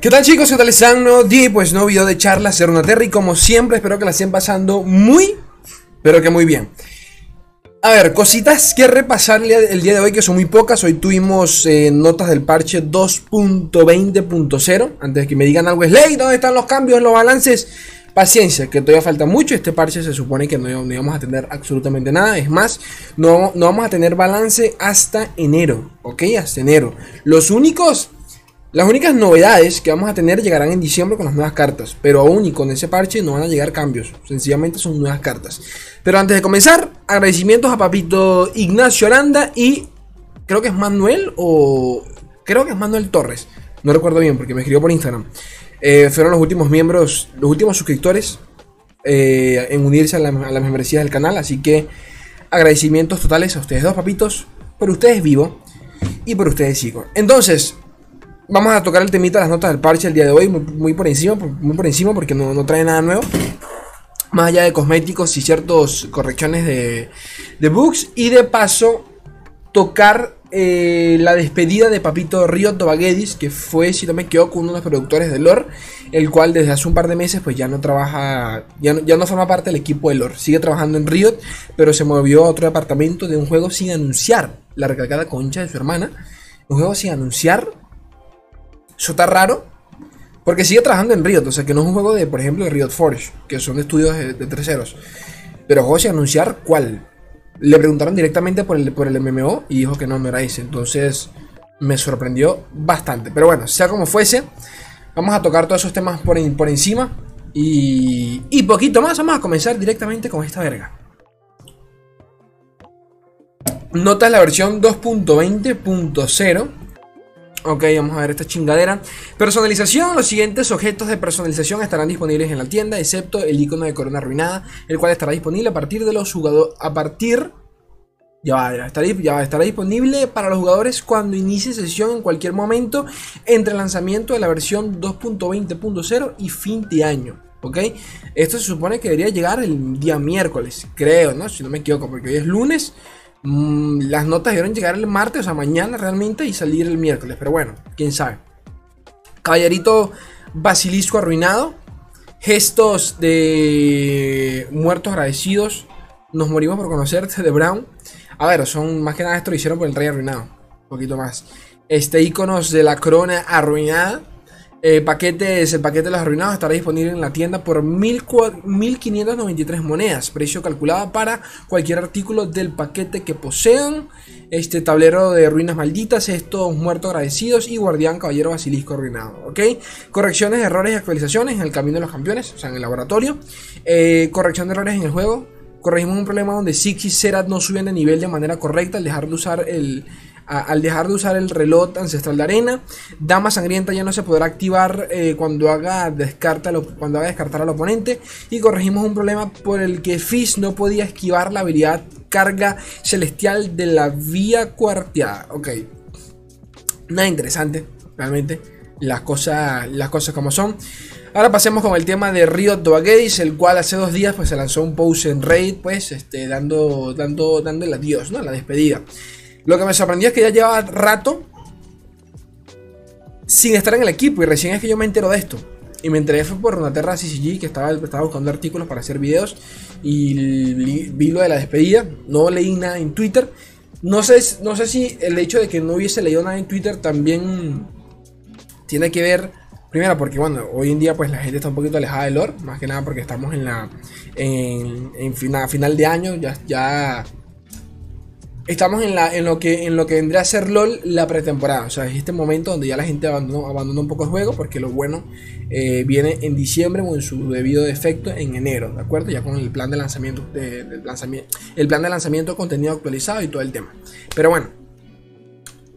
¿Qué tal chicos? ¿Qué tal están? No día pues no video de charla, ser una Terry como siempre, espero que la estén pasando muy, pero que muy bien. A ver, cositas que repasar el día de hoy que son muy pocas. Hoy tuvimos eh, notas del parche 2.20.0. Antes de que me digan algo es ley, ¿dónde están los cambios, los balances? Paciencia, que todavía falta mucho. Este parche se supone que no, no íbamos a tener absolutamente nada. Es más, no, no vamos a tener balance hasta enero, ¿ok? Hasta enero. Los únicos las únicas novedades que vamos a tener llegarán en diciembre con las nuevas cartas, pero aún y con ese parche no van a llegar cambios, sencillamente son nuevas cartas. Pero antes de comenzar, agradecimientos a Papito Ignacio Aranda y creo que es Manuel o creo que es Manuel Torres, no recuerdo bien porque me escribió por Instagram. Eh, fueron los últimos miembros, los últimos suscriptores eh, en unirse a, a las membresías del canal, así que agradecimientos totales a ustedes dos papitos, por ustedes vivo y por ustedes sigo. Entonces, vamos a tocar el temita de las notas del parche el día de hoy, muy, por encima, muy por encima porque no, trae nada nuevo. Más allá de cosméticos y ciertas correcciones de, de bugs. Y de paso, tocar eh, la despedida de Papito Río Tobaguedis, que fue, si no me equivoco, uno de los productores de lore, el cual desde hace un par de meses pues ya no trabaja, ya no, ya no forma parte del equipo de lore, sigue trabajando en Riot, pero se movió a otro departamento de un juego sin anunciar la recalcada concha de su hermana, un juego sin anunciar eso está raro. Porque sigue trabajando en Riot. O sea, que no es un juego de, por ejemplo, de Riot Forge. Que son estudios de, terceros. Pero juego sin anunciar cuál. Le preguntaron directamente por el, por el MMO. Y dijo que no, no era ese. Entonces me sorprendió bastante. Pero bueno, sea como fuese. Vamos a tocar todos esos temas por, por encima. Y, y poquito más. Vamos a comenzar directamente con esta verga. Nota la versión 2.20.0 Ok, vamos a ver esta chingadera. Personalización. Los siguientes objetos de personalización estarán disponibles en la tienda, excepto el icono de corona arruinada, el cual estará disponible a partir de los jugadores. A partir. Ya estará, ya estará disponible para los jugadores cuando inicie sesión en cualquier momento entre el lanzamiento de la versión 2.20.0 y fin de año. ¿Ok? Esto se supone que debería llegar el día miércoles, creo, ¿no? Si no me equivoco, porque hoy es lunes. Mm, las notas debieron llegar el martes, o sea, mañana realmente, y salir el miércoles. Pero bueno, quién sabe. Caballerito basilisco arruinado. Gestos de muertos agradecidos. Nos morimos por conocerte de Brown. A ver, son más que nada esto lo hicieron por el rey arruinado. Un poquito más. Este iconos de la corona arruinada. Eh, el paquete de los arruinados estará disponible en la tienda por 1.593 monedas, precio calculado para cualquier artículo del paquete que posean. Este tablero de ruinas malditas, estos muertos agradecidos y guardián caballero basilisco arruinado. ¿ok? Correcciones, errores y actualizaciones en el camino de los campeones, o sea, en el laboratorio. Eh, corrección de errores en el juego. Corregimos un problema donde Six y Serat no suben de nivel de manera correcta al dejar de usar el al dejar de usar el reloj ancestral de arena. Dama sangrienta ya no se podrá activar eh, cuando, haga descarta descartar al oponente. Y corregimos un problema por el que Fizz no podía esquivar la habilidad carga celestial de la vía cuarteada. Ok. Nada interesante, realmente. Las cosas, las cosas como son. Ahora pasemos con el tema de Río Doaguedis, el cual hace dos días pues, se lanzó un post en Raid, pues, este, dando, dando, dando el adiós, ¿no? La despedida. Lo que me sorprendió es que ya llevaba rato sin estar en el equipo y recién es que yo me entero de esto. Y me enteré fue por Runaterra CCG que estaba, estaba buscando artículos para hacer videos y vi lo de la despedida. No leí nada en Twitter. No sé, no sé si el hecho de que no hubiese leído nada en Twitter también tiene que ver, primero porque bueno, hoy en día pues la gente está un poquito alejada del lore, más que nada porque estamos en la en, final, final de año, ya, ya estamos en, la, lo que, vendría a ser LOL la pretemporada. O sea, es este momento donde ya la gente abandonó, abandonó un poco el juego porque lo bueno eh, viene en diciembre o en su debido defecto en enero, ¿de acuerdo? Ya con el plan de lanzamiento, de, el plan de lanzamiento contenido actualizado y todo el tema. Pero bueno,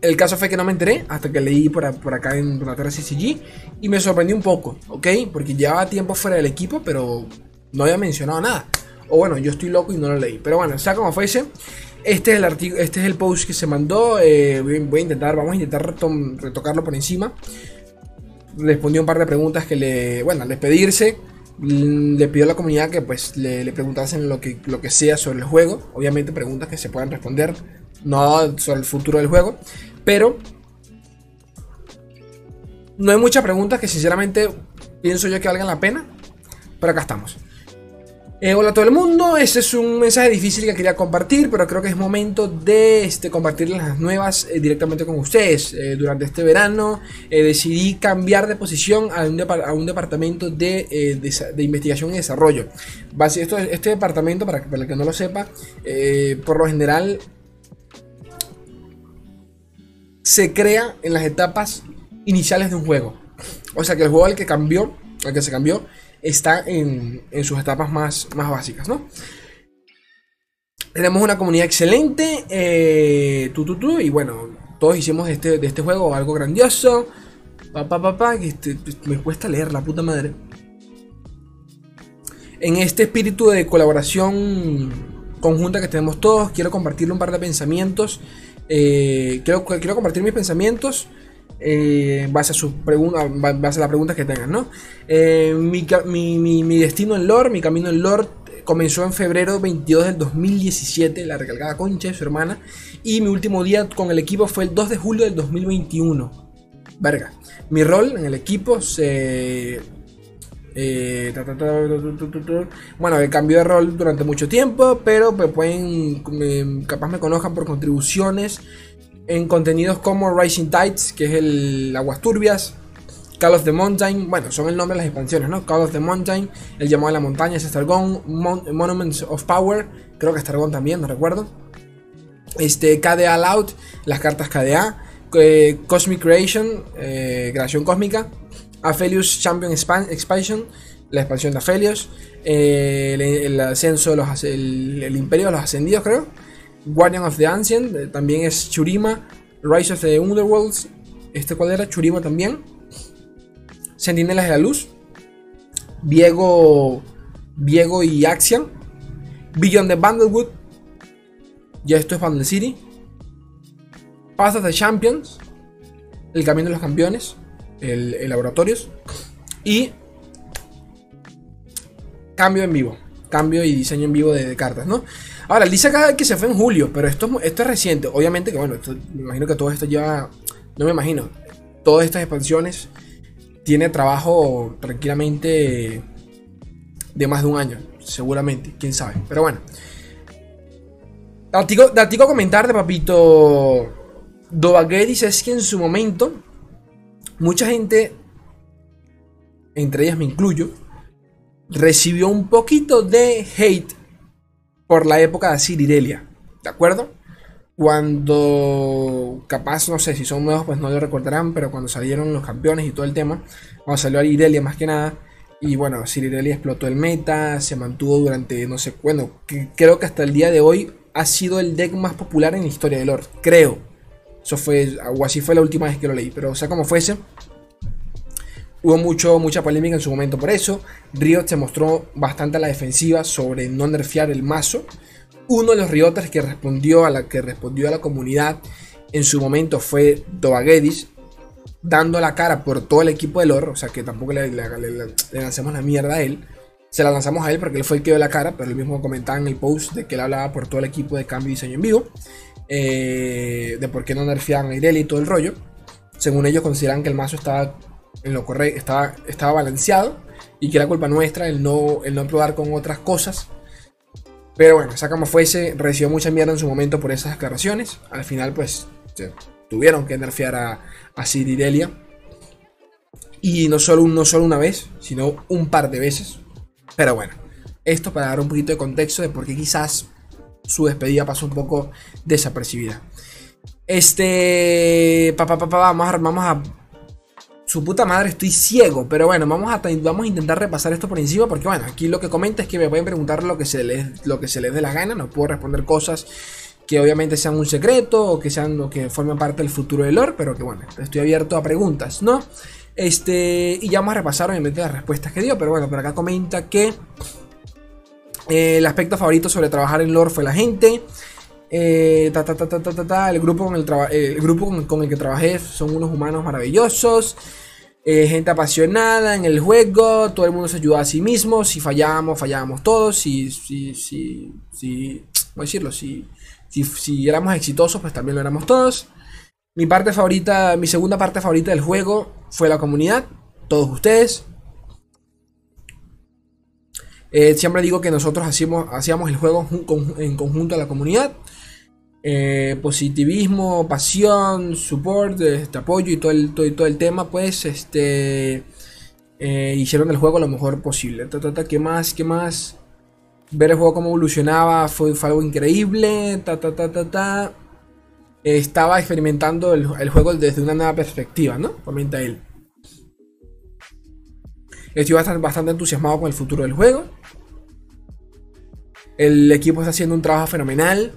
el caso fue que no me enteré hasta que leí por, acá en la CCG y me sorprendí un poco, ¿ok? Porque llevaba tiempo fuera del equipo, pero no había mencionado nada. O bueno, yo estoy loco y no lo leí. Pero bueno, sea como fuese, este es el artículo, este es el post que se mandó. Eh, voy, a intentar, vamos a intentar retocarlo por encima. Respondió un par de preguntas que le, bueno, al despedirse, le pidió a la comunidad que pues le, preguntasen lo que, lo que sea sobre el juego. Obviamente preguntas que se puedan responder, no sobre el futuro del juego, pero No hay muchas preguntas que sinceramente pienso yo que valgan la pena. Pero acá estamos. Eh, hola a todo el mundo, este es un mensaje difícil que quería compartir, pero creo que es momento de este, compartir las nuevas eh, directamente con ustedes. Eh, durante este verano decidí cambiar de posición a un, departamento de, investigación y desarrollo. Esto, este departamento, para, para el que no lo sepa, por lo general se crea en las etapas iniciales de un juego. O sea que el juego al que cambió, al que se cambió, está en, sus etapas más, más básicas, ¿no? Tenemos una comunidad excelente, eh, y bueno, todos hicimos de este, de este juego algo grandioso. Papá, papá, que este, me cuesta leer la puta madre. En este espíritu de colaboración conjunta que tenemos todos, quiero compartirle un par de pensamientos. Eh, quiero, quiero compartir mis pensamientos eh, base a sus preguntas, base a las preguntas que tengan, ¿no? Eh, mi, destino en Lord, mi camino en Lord comenzó en febrero 22 del 2017, la recalcada concha de su hermana, y mi último día con el equipo fue el 2 de julio del 2021. Verga. Mi rol en el equipo se... Eh, bueno, cambió de rol durante mucho tiempo, pero me pueden, capaz me conozcan por contribuciones en contenidos como Rising Tides, que es el Aguas Turbias, Call of the Mountain, bueno, son el nombre de las expansiones, ¿no? Call of the Mountain, El llamado a la montaña es Stargone, Monuments of Power, creo que Stargone también, no recuerdo. Este, KDA Loud, las cartas KDA, eh, Cosmic Creation, eh, creación cósmica, Aphelios Champion Expansion, la expansión de Aphelios, eh, el, ascenso de los, el Imperio de los Ascendidos, creo. Guardian of the Ancient, eh, también es Churima, Rise of the Underworlds, este cual era Churima también, Sentinelas de la Luz, Viego, Viego y Axian, Beyond the Bundlewood, ya esto es Bundle City, Path of the Champions, El Camino de los Campeones, el, el Laboratorios, y Cambio en vivo, cambio y diseño en vivo de cartas, ¿no? Ahora, él dice acá que se fue en julio, pero esto, esto es reciente. Obviamente que, bueno, me imagino que todo esto lleva. No me imagino. Todas estas expansiones tiene trabajo tranquilamente de más de un año, seguramente, quién sabe. Pero bueno. Datico, comentar de papito Dovagueris es que en su momento mucha gente, entre ellas me incluyo, recibió un poquito de hate por la época de Cirirelia, ¿de acuerdo? Cuando, capaz, no sé si son nuevos, pues no lo recordarán, pero cuando salieron los campeones y todo el tema, cuando salió Irelia más que nada, y bueno, Cirirelia explotó el meta, se mantuvo durante, no sé, bueno, creo que hasta el día de hoy ha sido el deck más popular en la historia de Lord, creo. Eso fue, o así fue la última vez que lo leí, pero o sea como fuese, Hubo mucho, mucha polémica en su momento por eso. Riot se mostró bastante a la defensiva sobre no nerfear el mazo. Uno de los Rioters que respondió a la que respondió a la comunidad en su momento fue Dovagedis, dando la cara por todo el equipo de lore, o sea que tampoco le, lanzamos la mierda a él. Se la lanzamos a él porque él fue el que dio la cara, pero él mismo comentaba en el post de que él hablaba por todo el equipo de cambio y diseño en vivo, eh, de por qué no nerfeaban a Irelia y todo el rollo. Según ellos consideran que el mazo estaba en lo correcto, estaba, estaba balanceado y que era culpa nuestra el no, el no probar con otras cosas. Pero bueno, sea como fuese, recibió mucha mierda en su momento por esas declaraciones. Al final, pues, tuvieron que nerfear a, a Ciridelia. Y no solo, no solo una vez, sino un par de veces. Pero bueno, esto para dar un poquito de contexto de por qué quizás su despedida pasó un poco desapercibida. Este. Pa, pa, pa, vamos a su puta madre, estoy ciego. Pero bueno, vamos a, vamos a intentar repasar esto por encima. Porque bueno, aquí lo que comenta es que me pueden preguntar lo que se les, lo que se les dé la gana. No puedo responder cosas que obviamente sean un secreto o que sean lo que formen parte del futuro del lore. Pero que bueno, estoy abierto a preguntas, ¿no? Este, y ya vamos a repasar obviamente las respuestas que dio. Pero bueno, por acá comenta que eh, el aspecto favorito sobre trabajar en lore fue la gente. Eh, el grupo, con el, el grupo con el que trabajé son unos humanos maravillosos. Eh, gente apasionada en el juego, todo el mundo se ayuda a sí mismo, si fallamos, fallábamos todos, si, si, si, si, decirlo, si, si, si éramos exitosos, pues también lo éramos todos. Mi parte favorita, mi segunda parte favorita del juego fue la comunidad, todos ustedes. Eh, siempre digo que nosotros hacíamos, hacíamos el juego en conjunto a la comunidad. Eh, positivismo, pasión, support, este, apoyo y todo el, todo, el tema, pues este eh, hicieron el juego lo mejor posible. Ta, ¿Qué más? ¿Qué más? Ver el juego cómo evolucionaba fue, algo increíble. Ta, ta, ta, ta, ta. Estaba experimentando el, juego desde una nueva perspectiva, ¿no? Comenta él. Estoy bastante entusiasmado con el futuro del juego. El equipo está haciendo un trabajo fenomenal.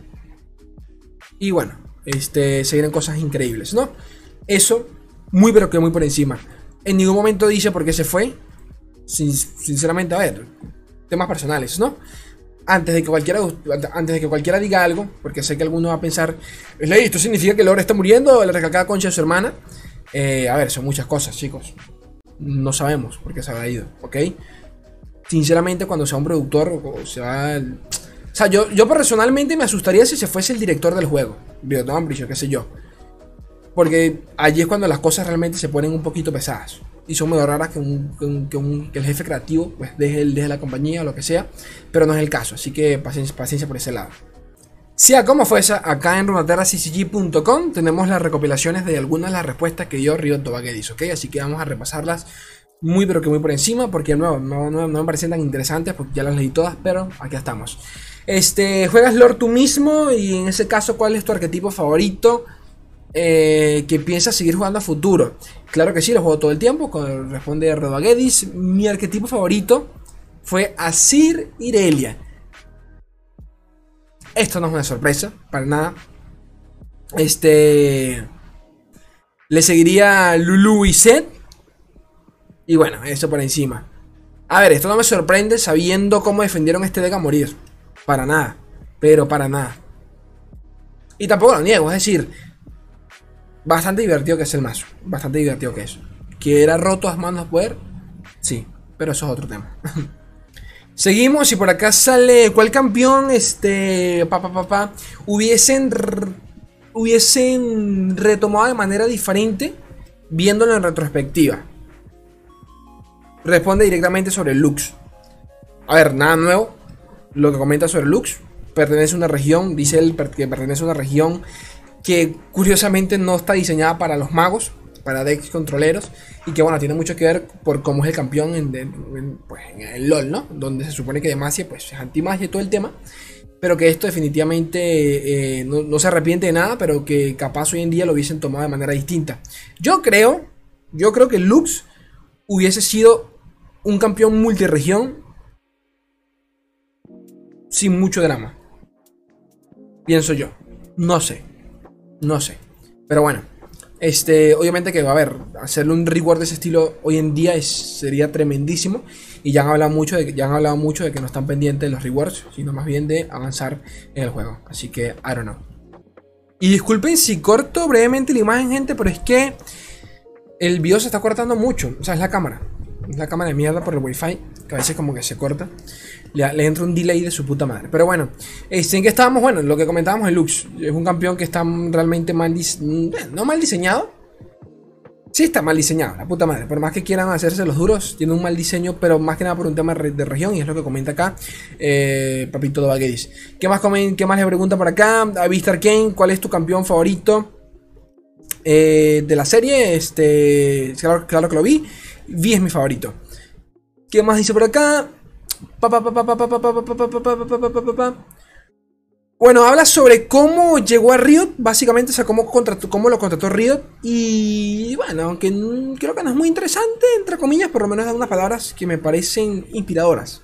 Y bueno, este, se vienen cosas increíbles, ¿no? Eso, muy pero que muy por encima. En ningún momento dice por qué se fue. sinceramente, a ver, temas personales, ¿no? Antes de que cualquiera, antes de que cualquiera diga algo, porque sé que alguno va a pensar, ¿esto significa que Lore está muriendo? La recalcada concha de su hermana. Eh, a ver, son muchas cosas, chicos. No sabemos por qué se habrá ido, ¿ok? Sinceramente, cuando sea un productor, o sea, sea, yo, yo personalmente me asustaría si se fuese el director del juego. Biotón Ambricio, qué sé yo. Porque allí es cuando las cosas realmente se ponen un poquito pesadas. Y son medio raras que, el jefe creativo pues, deje, deje, la compañía o lo que sea. Pero no es el caso. Así que paciencia, paciencia por ese lado. Sea como fuese, acá en runaterraccg.com tenemos las recopilaciones de algunas de las respuestas que dio Riot Tobaguedis, ¿ok? Así que vamos a repasarlas muy pero que muy por encima porque no, no, no, me parecen tan interesantes porque ya las leí todas, pero aquí estamos. Este, juegas Lord tú mismo y en ese caso, ¿cuál es tu arquetipo favorito eh, que piensas seguir jugando a futuro? Claro que sí, lo juego todo el tiempo, responde Rodaguedis. Mi arquetipo favorito fue Asir Irelia. Esto no es una sorpresa, para nada. Este. Le seguiría Lulu y Zed. Y bueno, eso por encima. A ver, esto no me sorprende sabiendo cómo defendieron este deck a morir. Para nada. Pero para nada. Y tampoco lo niego, es decir, bastante divertido que es el mazo. Bastante divertido que es. Que era roto a manos poder. Sí, pero eso es otro tema. Seguimos y por acá sale cuál campeón este papá papá hubiesen hubiesen retomado de manera diferente viéndolo en retrospectiva. Responde directamente sobre Lux. A ver, nada nuevo lo que comenta sobre Lux. Pertenece a una región, dice él que pertenece a una región que curiosamente no está diseñada para los magos, para decks controleros, y que bueno, tiene mucho que ver por cómo es el campeón en, pues, el LOL, ¿no? Donde se supone que Demacia pues, es anti-magia y todo el tema, pero que esto definitivamente eh, no, no, se arrepiente de nada, pero que capaz hoy en día lo hubiesen tomado de manera distinta. Yo creo, yo creo que Lux hubiese sido un campeón multiregión sin mucho drama. Pienso yo. No sé. No sé. Pero bueno. Este, obviamente que, a ver, hacerle un reward de ese estilo hoy en día es, sería tremendísimo. Y ya han hablado mucho de ya han hablado mucho de que no están pendientes de los rewards, sino más bien de avanzar en el juego. Así que, I don't know. Y disculpen si corto brevemente la imagen, gente, pero es que el video se está cortando mucho. O sea, es la cámara. La cámara de mierda por el wifi, que a veces como que se corta le, entra un delay de su puta madre. Pero bueno, este, ¿en qué estábamos? Bueno, lo que comentábamos, el Lux. Es un campeón que está realmente mal diseñado. No mal diseñado. Sí está mal diseñado, la puta madre. Por más que quieran hacerse los duros, tiene un mal diseño, pero más que nada por un tema de región, y es lo que comenta acá eh, Papito Dobaguedis. ¿Qué más, ¿Qué más le pregunta por acá? A Vistar Kane, ¿cuál es tu campeón favorito eh, de la serie? Este, claro, claro que lo vi. Vi es mi favorito. ¿Qué más dice por acá? Bueno, habla sobre cómo llegó a Riot, básicamente, o sea, cómo, cómo lo contrató Riot. Y bueno, aunque creo que no es muy interesante, entre comillas, por lo menos da unas palabras que me parecen inspiradoras.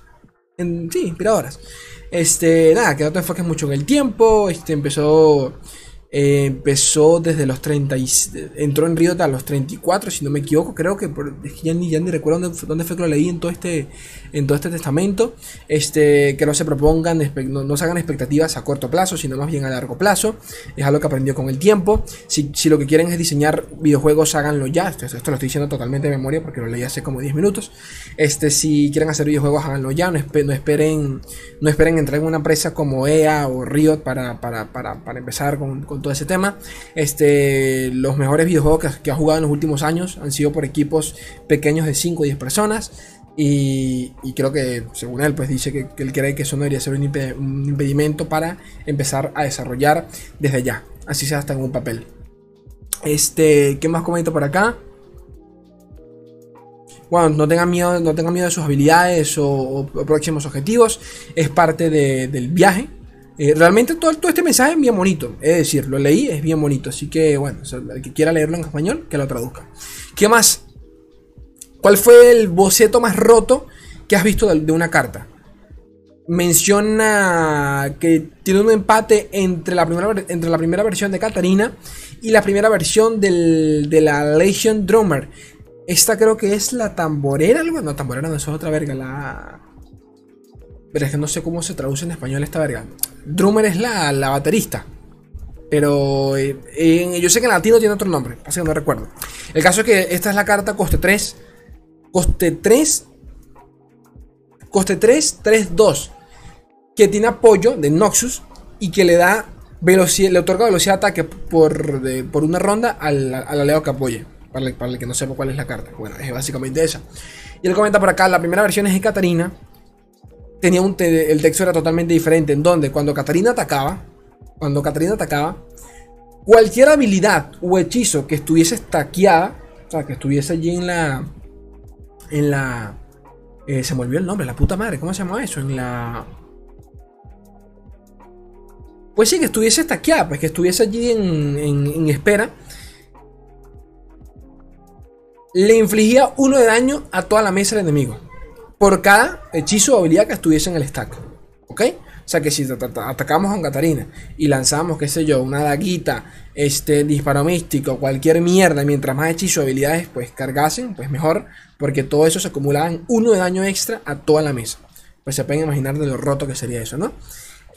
sí, inspiradoras. Este, nada, que no te enfoques mucho en el tiempo. Este, empezó eh, empezó desde los 30 y, entró en Riot a los 34 si no me equivoco creo que ya, ni, ya ni recuerdo dónde, fue que lo leí en todo este en todo este testamento. Este que no se propongan no, se hagan expectativas a corto plazo sino más bien a largo plazo. Es algo que aprendió con el tiempo. Si, lo que quieren es diseñar videojuegos háganlo ya. Esto, esto, lo estoy diciendo totalmente de memoria porque lo leí hace como 10 minutos. Este si quieren hacer videojuegos háganlo ya. No, esperen no esperen entrar en una empresa como EA o Riot para, para, para, para empezar con todo ese tema. Este, los mejores videojuegos que, ha jugado en los últimos años han sido por equipos pequeños de 5 o 10 personas. Y, creo que, según él, pues dice que, él cree que eso no debería ser un, impedimento para empezar a desarrollar desde ya, así sea hasta en un papel. Este, ¿qué más comento por acá? Bueno, no tengan miedo, no tengan miedo de sus habilidades o, próximos objetivos. Es parte del viaje. Eh, realmente todo, todo, este mensaje es bien bonito. Es decir, lo leí, es bien bonito. Así que, bueno, el que quiera leerlo en español, que lo traduzca. ¿Qué más? ¿Cuál fue el boceto más roto que has visto de, una carta? Menciona que tiene un empate entre la primera, entre la primera versión de Katarina y la primera versión de la Legion Drummer. Esta creo que es la tamborera. No, tamborera no es otra verga. La. Pero es que no sé cómo se traduce en español esta verga. Drummer es la, la baterista. Pero eh, yo sé que en latino tiene otro nombre. Así que no recuerdo. El caso es que esta es la carta coste 3 coste 3, coste 3, 3, 2, que tiene apoyo de Noxus y que le da velocidad, le otorga velocidad de ataque por, por una ronda al, al aliado que apoye. Para el, que no sepa cuál es la carta. Bueno, es básicamente esa. Y él comenta por acá, la primera versión es de Katarina. Tenía un el texto era totalmente diferente. En donde cuando Katarina atacaba, cuando Katarina atacaba, cualquier habilidad o hechizo que estuviese estaqueada, o sea, que estuviese allí en la, en la... Eh, se me olvidó el nombre, la puta madre, ¿cómo se llama eso? En la... Pues sí, que estuviese estaqueada, pues que estuviese allí en, en, espera. Le infligía uno de daño a toda la mesa del enemigo. Por cada hechizo o habilidad que estuviese en el stack. ¿Ok? O sea que si atacamos con Catarina y lanzamos, qué sé yo, una daguita, este disparo místico, cualquier mierda, mientras más hechizos o habilidades pues cargasen, pues mejor, porque todo eso se acumulaba en uno de daño extra a toda la mesa. Pues se pueden imaginar de lo roto que sería eso, ¿no?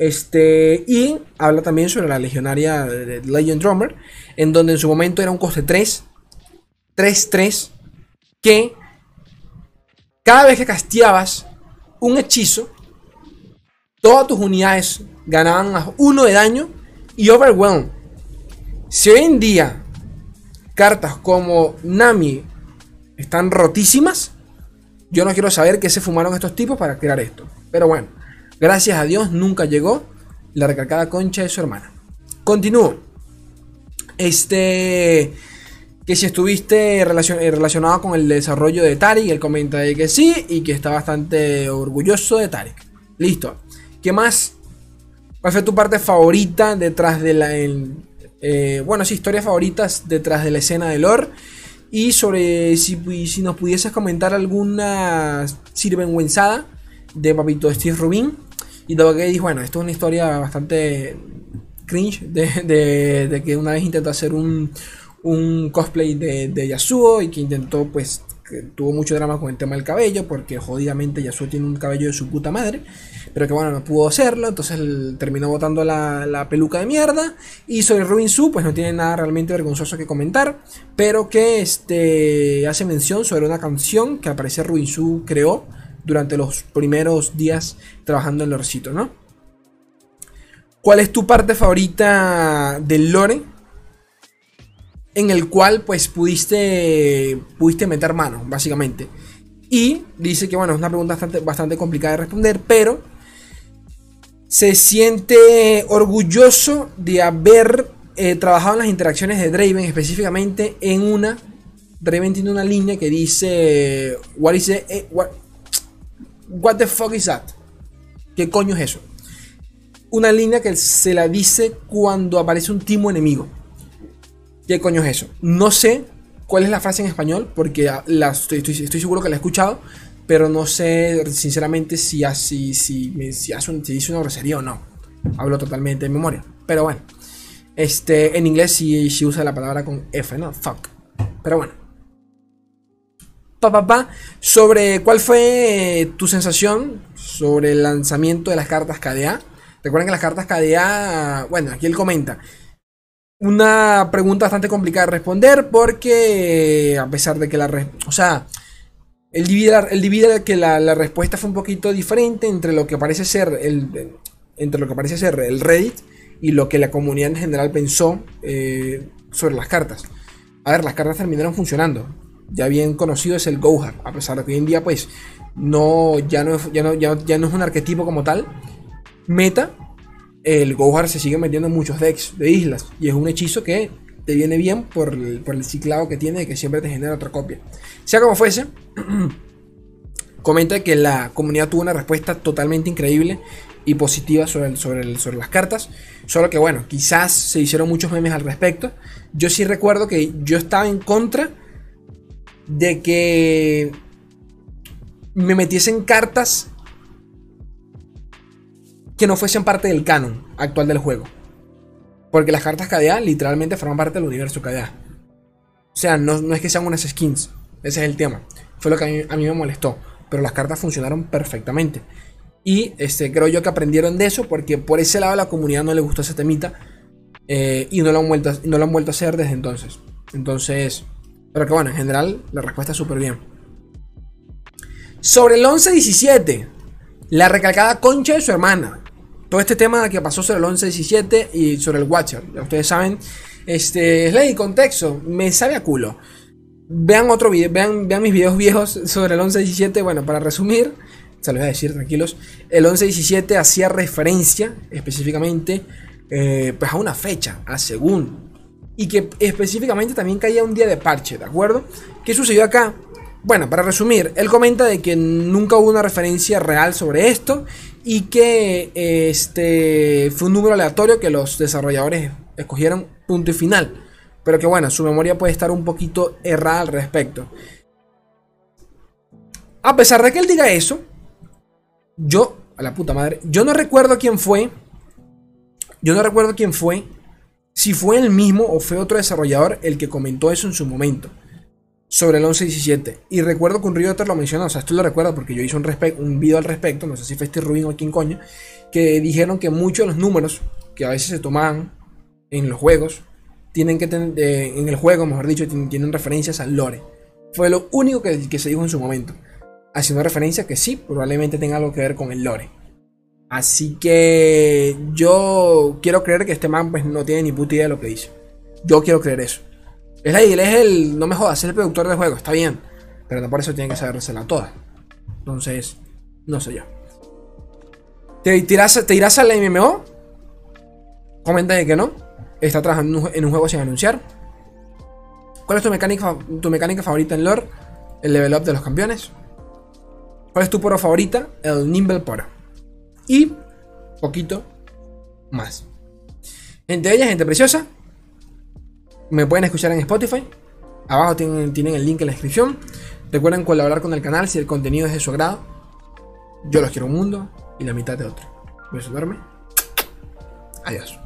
Este, y habla también sobre la legionaria de Legend Drummer, en donde en su momento era un coste 3, 3-3, que cada vez que casteabas un hechizo, todas tus unidades ganaban más uno de daño y Overwhelm. Si hoy en día cartas como Nami están rotísimas, yo no quiero saber qué se fumaron estos tipos para crear esto. Pero bueno, gracias a Dios nunca llegó la recalcada concha de su hermana. Continúo. Este. Que si estuviste relacionado con el desarrollo de Tarik, él comenta de que sí y que está bastante orgulloso de Tarik. Listo. ¿Qué más? ¿Cuál fue tu parte favorita detrás de la... Eh, bueno, sí, historias favoritas detrás de la escena de lore. Y sobre si, si nos pudieses comentar alguna sirvenguenzada de Papito Steve Rubin. Y todo que dijo, bueno, esto es una historia bastante cringe de, de, que una vez intentó hacer un, un cosplay de, Yasuo y que intentó pues tuvo mucho drama con el tema del cabello, porque jodidamente Yasuo tiene un cabello de su puta madre, pero que bueno, no pudo hacerlo, entonces él terminó botando la, peluca de mierda. Y sobre Robin Su, pues no tiene nada realmente vergonzoso que comentar, pero que este, hace mención sobre una canción que al parecer Robin Su creó durante los primeros días trabajando en Lorcito, ¿no? ¿Cuál es tu parte favorita del lore? En el cual pues pudiste, pudiste meter mano, básicamente. Y dice que bueno, es una pregunta bastante, bastante complicada de responder, pero se siente orgulloso de haber eh, trabajado en las interacciones de Draven, específicamente en una. Draven tiene una línea que dice: What is it, eh, what the fuck is that? ¿Qué coño es eso? Una línea que se la dice cuando aparece un timo enemigo. ¿Qué coño es eso? No sé cuál es la frase en español, porque estoy, seguro que la he escuchado, pero no sé sinceramente si, así, si, si, hace dice una grosería o no. Hablo totalmente de memoria. Pero bueno, este, en inglés sí, usa la palabra con F, ¿no? Fuck. Pero bueno. Pa, pa, sobre cuál fue tu sensación sobre el lanzamiento de las cartas KDA. Recuerden que las cartas KDA, bueno, aquí él comenta, una pregunta bastante complicada de responder porque a pesar de que la... O sea, el divide, el divide que la, respuesta fue un poquito diferente entre lo que parece ser el, entre lo que parece ser el Reddit y lo que la comunidad en general pensó eh, sobre las cartas. A ver, las cartas terminaron funcionando. Ya bien conocido es el Gohar, a pesar de que hoy en día pues no, ya, no, ya, no, ya, no es un arquetipo como tal. Meta, el Gohar se sigue metiendo en muchos decks de islas y es un hechizo que te viene bien por el, por el ciclado que tiene y que siempre te genera otra copia. Sea como fuese, comenta que la comunidad tuvo una respuesta totalmente increíble y positiva sobre, sobre, sobre las cartas. Solo que bueno, quizás se hicieron muchos memes al respecto. Yo sí recuerdo que yo estaba en contra de que me metiesen cartas que no fuesen parte del canon actual del juego. Porque las cartas KDA literalmente forman parte del universo KDA. O sea, no, es que sean unas skins. Ese es el tema. Fue lo que a mí, me molestó. Pero las cartas funcionaron perfectamente. Y este, creo yo que aprendieron de eso porque por ese lado la comunidad no le gustó ese temita. Eh, y no lo, han vuelto, no lo han vuelto a hacer desde entonces. Entonces, pero que bueno, en general la respuesta es súper bien. Sobre el 11-17, la recalcada concha de su hermana. Todo este tema que pasó sobre el 11-17 y sobre el Watcher. Ya ustedes saben, este, es ley contexto, me sabe a culo. Vean otro video, vean, vean mis videos viejos sobre el 11-17. Bueno, para resumir, se lo voy a decir tranquilos. El 11-17 hacía referencia específicamente eh, pues a una fecha, a según y que específicamente también caía un día de parche, ¿de acuerdo? ¿Qué sucedió acá? Bueno, para resumir, él comenta de que nunca hubo una referencia real sobre esto y que este fue un número aleatorio que los desarrolladores escogieron punto y final. Pero que bueno, su memoria puede estar un poquito errada al respecto. A pesar de que él diga eso, yo, a la puta madre, yo no recuerdo quién fue. Yo no recuerdo quién fue si fue el mismo o fue otro desarrollador el que comentó eso en su momento sobre el 11-17. Y recuerdo que un Rioter lo mencionó, o sea, esto lo recuerdo porque yo hice un, video al respecto, no sé si fue este Rubin o quién coño, que dijeron que muchos de los números que a veces se tomaban en los juegos, tienen que tener, eh, en el juego, mejor dicho, tienen, referencias al lore. Fue lo único que, que se dijo en su momento. Haciendo referencia que sí, probablemente tenga algo que ver con el lore. Así que yo quiero creer que este man pues no tiene ni puta idea de lo que dice. Yo quiero creer eso. Es la él es el, no me jodas, es el productor del juego, está bien. Pero no por eso tiene que sabérsela toda. Entonces, no sé yo. ¿Te, te irás al MMO? Comenta de que no. Está trabajando en un juego sin anunciar. ¿Cuál es tu mecánica, tu mecánica favorita en lore? El level up de los campeones. ¿Cuál es tu poro favorita? El Nimble Poro y poquito más. Gente bella, gente preciosa. Me pueden escuchar en Spotify. Abajo tienen, el link en la descripción. Recuerden colaborar con el canal si el contenido es de su agrado. Yo los quiero un mundo y la mitad de otro. Voy a Adiós.